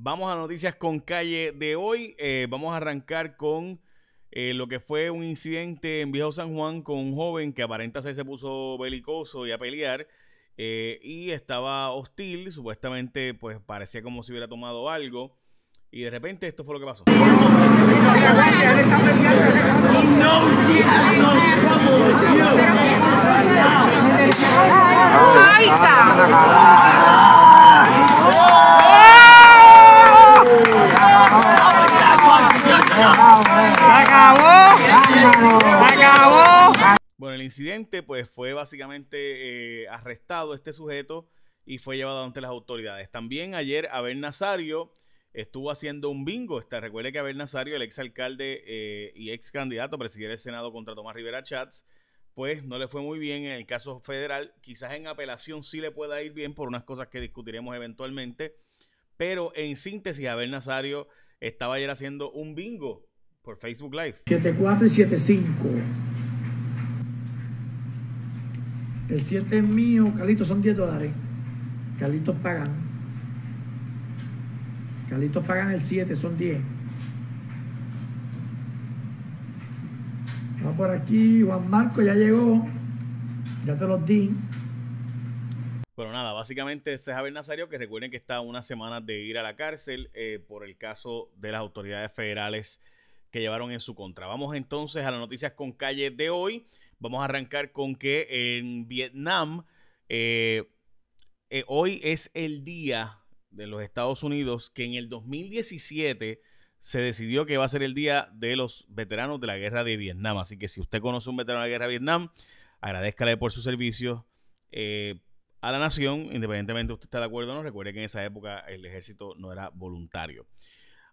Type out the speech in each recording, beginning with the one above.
Vamos a noticias con calle de hoy. Eh, vamos a arrancar con eh, lo que fue un incidente en Viejo San Juan con un joven que aparenta ser se puso belicoso y a pelear eh, y estaba hostil. Supuestamente, pues parecía como si hubiera tomado algo. Y de repente esto fue lo que pasó. Bueno, pues fue básicamente eh, arrestado este sujeto y fue llevado ante las autoridades. También ayer Abel Nazario estuvo haciendo un bingo. Está, recuerde que Abel Nazario, el exalcalde eh, y ex candidato a presidir el Senado contra Tomás Rivera Chats, pues no le fue muy bien en el caso federal. Quizás en apelación sí le pueda ir bien por unas cosas que discutiremos eventualmente. Pero en síntesis, Abel Nazario estaba ayer haciendo un bingo por Facebook Live. 74 y 75. El 7 es mío, Carlitos son 10 dólares. Carlitos pagan. Carlitos pagan el 7, son 10. Va por aquí, Juan Marco ya llegó. Ya te los di. Bueno, nada, básicamente este es Javier Nazario, que recuerden que está a unas semanas de ir a la cárcel eh, por el caso de las autoridades federales que llevaron en su contra. Vamos entonces a las noticias con calle de hoy. Vamos a arrancar con que en Vietnam eh, eh, hoy es el día de los Estados Unidos que en el 2017 se decidió que va a ser el día de los veteranos de la guerra de Vietnam. Así que si usted conoce un veterano de la guerra de Vietnam, agradezcale por su servicio eh, a la nación, independientemente de usted esté de acuerdo o no. Recuerde que en esa época el ejército no era voluntario.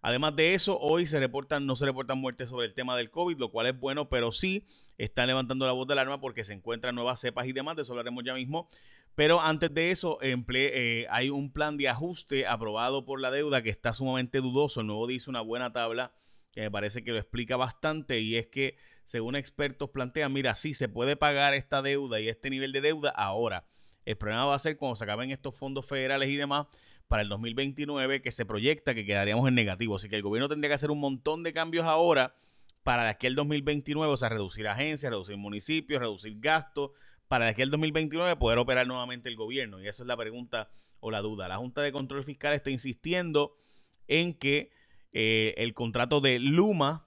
Además de eso, hoy se reportan, no se reportan muertes sobre el tema del COVID, lo cual es bueno, pero sí están levantando la voz de alarma porque se encuentran nuevas cepas y demás, de eso hablaremos ya mismo. Pero antes de eso, eh, hay un plan de ajuste aprobado por la deuda que está sumamente dudoso. El nuevo dice una buena tabla que me parece que lo explica bastante y es que, según expertos plantean, mira, sí se puede pagar esta deuda y este nivel de deuda ahora. El problema va a ser cuando se acaben estos fondos federales y demás, para el 2029 que se proyecta que quedaríamos en negativo. Así que el gobierno tendría que hacer un montón de cambios ahora para de aquí al 2029, o sea, reducir agencias, reducir municipios, reducir gastos, para de aquí al 2029 poder operar nuevamente el gobierno. Y esa es la pregunta o la duda. La Junta de Control Fiscal está insistiendo en que eh, el contrato de Luma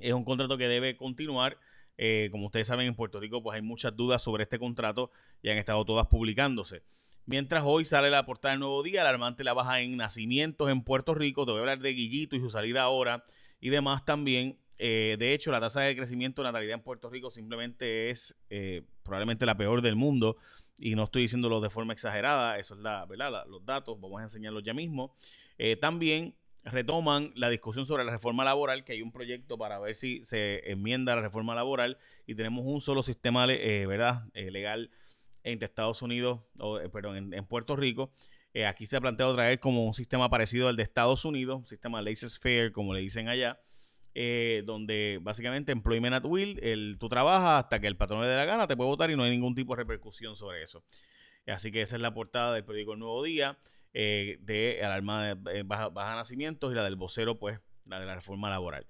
es un contrato que debe continuar. Eh, como ustedes saben, en Puerto Rico pues hay muchas dudas sobre este contrato y han estado todas publicándose. Mientras hoy sale la portada del Nuevo Día, alarmante la baja en nacimientos en Puerto Rico. Te voy a hablar de Guillito y su salida ahora y demás también. Eh, de hecho, la tasa de crecimiento de natalidad en Puerto Rico simplemente es eh, probablemente la peor del mundo. Y no estoy diciéndolo de forma exagerada, eso es la, ¿verdad? los datos, vamos a enseñarlos ya mismo. Eh, también retoman la discusión sobre la reforma laboral, que hay un proyecto para ver si se enmienda la reforma laboral y tenemos un solo sistema ¿verdad? legal entre Estados Unidos, o, eh, perdón, en, Puerto Rico. Eh, aquí se ha planteado traer como un sistema parecido al de Estados Unidos, un sistema laissez-faire, como le dicen allá, eh, donde básicamente employment at will, el, tú trabajas hasta que el patrón le dé la gana, te puede votar y no hay ningún tipo de repercusión sobre eso. Así que esa es la portada del periódico El Nuevo Día, de alarma de baja, baja, nacimientos y la del vocero, pues, la de la reforma laboral.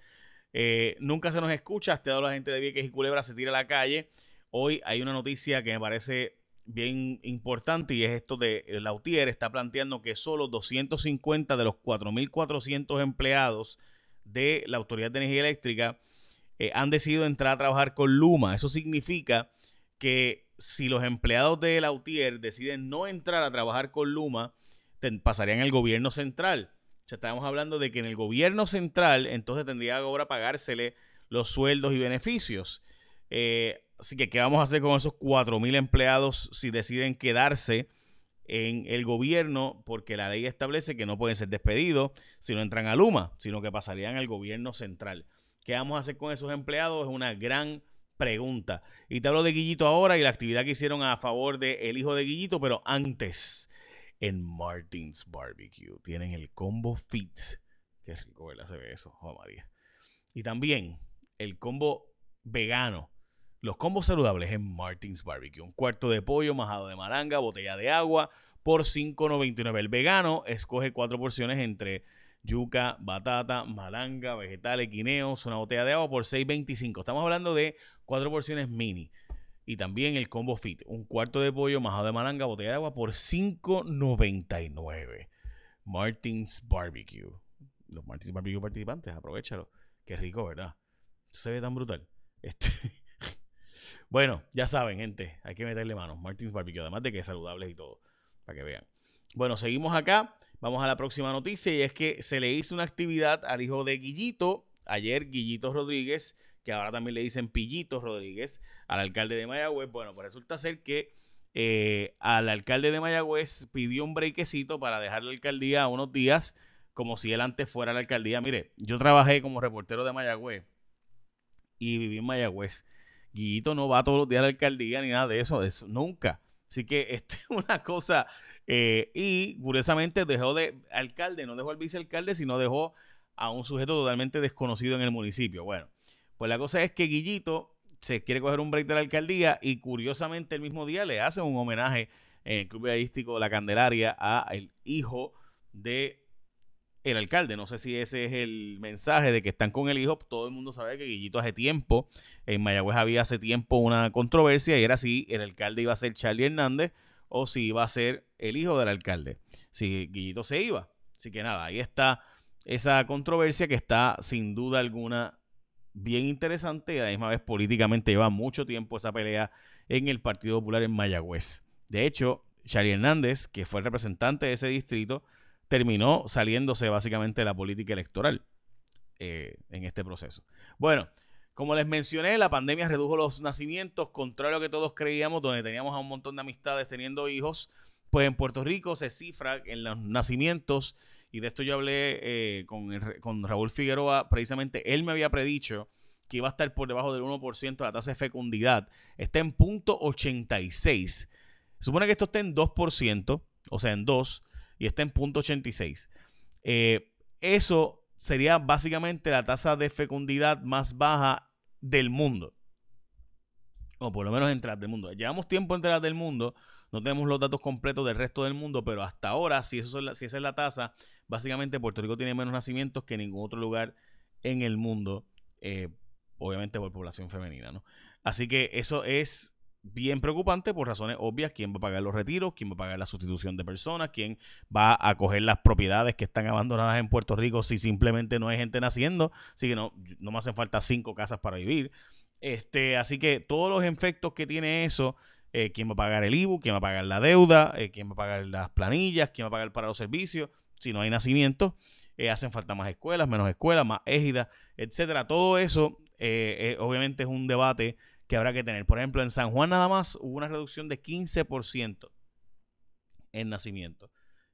nunca se nos escucha, hasta la gente de Vieques y Culebra se tira a la calle. Hoy hay una noticia que me parece bien importante y es esto de eh, Lautier está planteando que solo 250 de los 4.400 empleados de la Autoridad de Energía Eléctrica eh, han decidido entrar a trabajar con Luma. Eso significa que si los empleados de Lautier deciden no entrar a trabajar con Luma, pasarían al gobierno central. Ya estamos hablando de que en el gobierno central entonces tendría ahora pagársele los sueldos y beneficios. Eh, Así que, ¿qué vamos a hacer con esos 4.000 empleados si deciden quedarse en el gobierno? Porque la ley establece que no pueden ser despedidos si no entran a Luma, sino que pasarían al gobierno central. ¿Qué vamos a hacer con esos empleados? Es una gran pregunta. Y te hablo de Guillito ahora y la actividad que hicieron a favor del hijo de Guillito, pero antes, en Martins Barbecue, tienen el combo fit. Qué rico, ¿verdad? Se ve eso, oh María. Y también el combo vegano los combos saludables en Martins Barbecue. Un cuarto de pollo, majado de maranga, botella de agua, por 5.99. El vegano escoge cuatro porciones entre yuca, batata, malanga, vegetales, guineos, una botella de agua por 6.25. Estamos hablando de cuatro porciones mini. Y también el combo fit, un cuarto de pollo, majado de malanga, botella de agua por 5.99. Martins Barbecue. Los Martins Barbecue participantes, aprovechalo. Qué rico, ¿verdad? Se ve tan brutal. Este. Bueno, ya saben, gente, hay que meterle manos. Martins Barbecue, además de que es saludable y todo, para que vean. Bueno, seguimos acá. Vamos a la próxima noticia y es que se le hizo una actividad al hijo de Guillito. Ayer Guillito Rodríguez, que ahora también le dicen Pillito Rodríguez, al alcalde de Mayagüez. Bueno, pues resulta ser que eh, al alcalde de Mayagüez pidió un brequecito para dejar la alcaldía unos días como si él antes fuera la alcaldía. Mire, yo trabajé como reportero de Mayagüez y viví en Mayagüez. Guillito no va todos los días a la alcaldía ni nada de eso, eso nunca. Así que esta es una cosa. Eh, y curiosamente dejó de alcalde, no dejó al vicealcalde, sino dejó a un sujeto totalmente desconocido en el municipio. Bueno, pues la cosa es que Guillito se quiere coger un break de la alcaldía y curiosamente el mismo día le hace un homenaje en el Club Periodístico La Candelaria a el hijo de el alcalde. No sé si ese es el mensaje de que están con el hijo. Todo el mundo sabe que Guillito hace tiempo, en Mayagüez había hace tiempo una controversia y era si el alcalde iba a ser Charlie Hernández o si iba a ser el hijo del alcalde. Si Guillito se iba. Así que nada, ahí está esa controversia que está sin duda alguna bien interesante y a la misma vez políticamente lleva mucho tiempo esa pelea en el Partido Popular en Mayagüez. De hecho, Charlie Hernández, que fue el representante de ese distrito, terminó saliéndose básicamente de la política electoral eh, en este proceso. Bueno, como les mencioné, la pandemia redujo los nacimientos, contrario a lo que todos creíamos, donde teníamos a un montón de amistades teniendo hijos, pues en Puerto Rico se cifra en los nacimientos, y de esto yo hablé eh, con, con Raúl Figueroa, precisamente él me había predicho que iba a estar por debajo del 1% de la tasa de fecundidad, está en punto 86. Supone que esto esté en 2%, o sea, en 2, y está en punto 86. Eh, eso sería básicamente la tasa de fecundidad más baja del mundo. O por lo menos entre del mundo. Llevamos tiempo entre las del mundo. No tenemos los datos completos del resto del mundo, pero hasta ahora, si, eso si esa es la tasa, básicamente Puerto Rico tiene menos nacimientos que ningún otro lugar en el mundo, eh, obviamente por población femenina. ¿no? Así que eso es bien preocupante por razones obvias. ¿Quién va a pagar los retiros? ¿Quién va a pagar la sustitución de personas? ¿Quién va a coger las propiedades que están abandonadas en Puerto Rico si simplemente no hay gente naciendo? Así que no, no me hacen falta cinco casas para vivir. Este, así que todos los efectos que tiene eso, eh, quién va a pagar el IBU, quién va a pagar la deuda, eh, quién va a pagar las planillas, quién va a pagar para los servicios, si no hay nacimiento, eh, hacen falta más escuelas, menos escuelas, más égidas, etcétera. Todo eso obviamente es un debate que habrá que tener. Por ejemplo, en San Juan nada más hubo una reducción de 15% en nacimiento.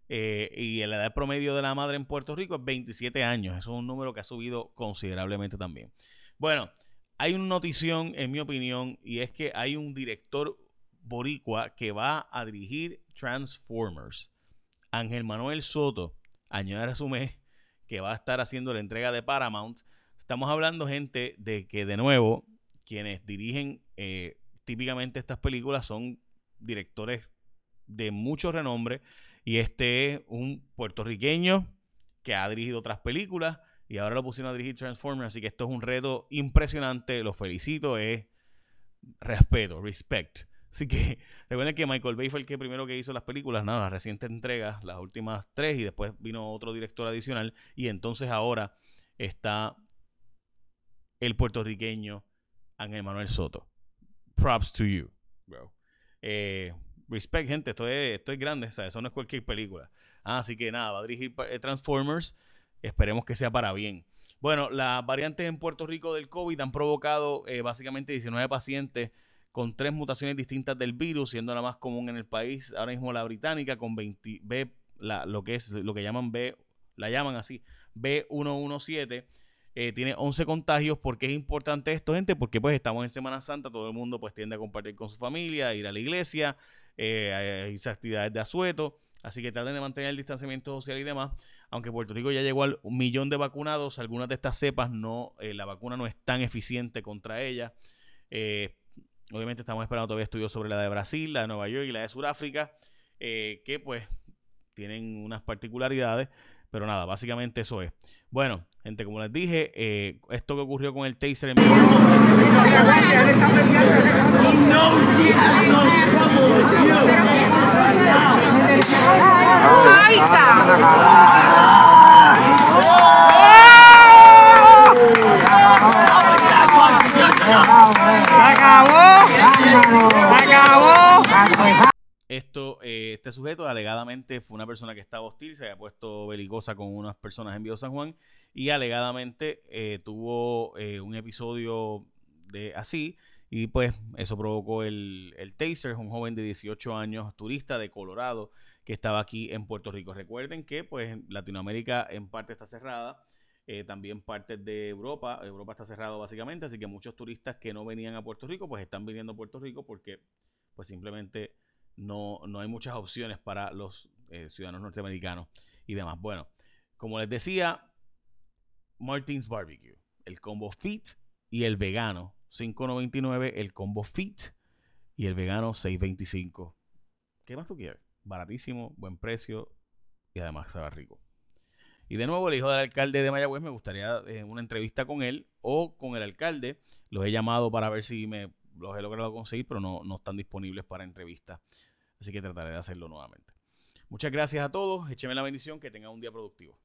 Eh, y la edad promedio de la madre en Puerto Rico es 27 años. Eso es un número que ha subido considerablemente también. Bueno, hay una notición, en mi opinión, y es que hay un director boricua que va a dirigir Transformers. Ángel Manuel Soto, añadir a su mes, que va a estar haciendo la entrega de Paramount. Estamos hablando, gente, de que de nuevo quienes dirigen eh, típicamente estas películas son directores de mucho renombre y este es un puertorriqueño que ha dirigido otras películas y ahora lo pusieron a dirigir Transformers, así que esto es un reto impresionante, lo felicito, es respeto, respect. Así que recuerden que Michael Bay fue el que primero que hizo las películas, nada, las recientes entregas, las últimas tres, y después vino otro director adicional, y entonces ahora está el puertorriqueño Ángel Manuel Soto. Props to you, bro. Eh, respect, gente, esto es, esto es grande, o eso no es cualquier película. Ah, así que nada, va a dirigir eh, Transformers. Esperemos que sea para bien. Bueno, las variantes en Puerto Rico del COVID han provocado eh, básicamente 19 pacientes con tres mutaciones distintas del virus, siendo la más común en el país ahora mismo la británica con 20 B, lo que es lo que llaman B, la llaman así, B117 eh, tiene 11 contagios. ¿Por qué es importante esto, gente? Porque pues estamos en Semana Santa, todo el mundo pues tiende a compartir con su familia, ir a la iglesia, eh, hay actividades de asueto. Así que traten de mantener el distanciamiento social y demás. Aunque Puerto Rico ya llegó al millón de vacunados, algunas de estas cepas no, eh, la vacuna no es tan eficiente contra ella. obviamente estamos esperando todavía estudios sobre la de Brasil, la de Nueva York y la de Sudáfrica. eh, que pues tienen unas particularidades, pero nada, básicamente eso es. Bueno, gente, como les dije, eh, esto que ocurrió con el taser en Esto, eh, este sujeto alegadamente fue una persona que estaba hostil, se había puesto belicosa con unas personas en Viejo San Juan y alegadamente eh, tuvo eh, un episodio de así y pues eso provocó el, el taser, un joven de 18 años, turista de Colorado, que estaba aquí en Puerto Rico. Recuerden que pues Latinoamérica en parte está cerrada, también parte de Europa, Europa está cerrado básicamente, así que muchos turistas que no venían a Puerto Rico pues están viniendo a Puerto Rico porque pues simplemente no, no hay muchas opciones para los eh, ciudadanos norteamericanos y demás. Bueno, como les decía, Martins Barbecue, el combo fit y el vegano, 5.99, el combo fit y el vegano 6.25. ¿Qué más tú quieres? Baratísimo, buen precio y además sabe rico. Y de nuevo, el hijo del alcalde de Mayagüez, me gustaría eh, una entrevista con él o con el alcalde. Los he llamado para ver si me los he logrado conseguir, pero no, no están disponibles para entrevista. Así que trataré de hacerlo nuevamente. Muchas gracias a todos. Écheme la bendición. Que tengan un día productivo.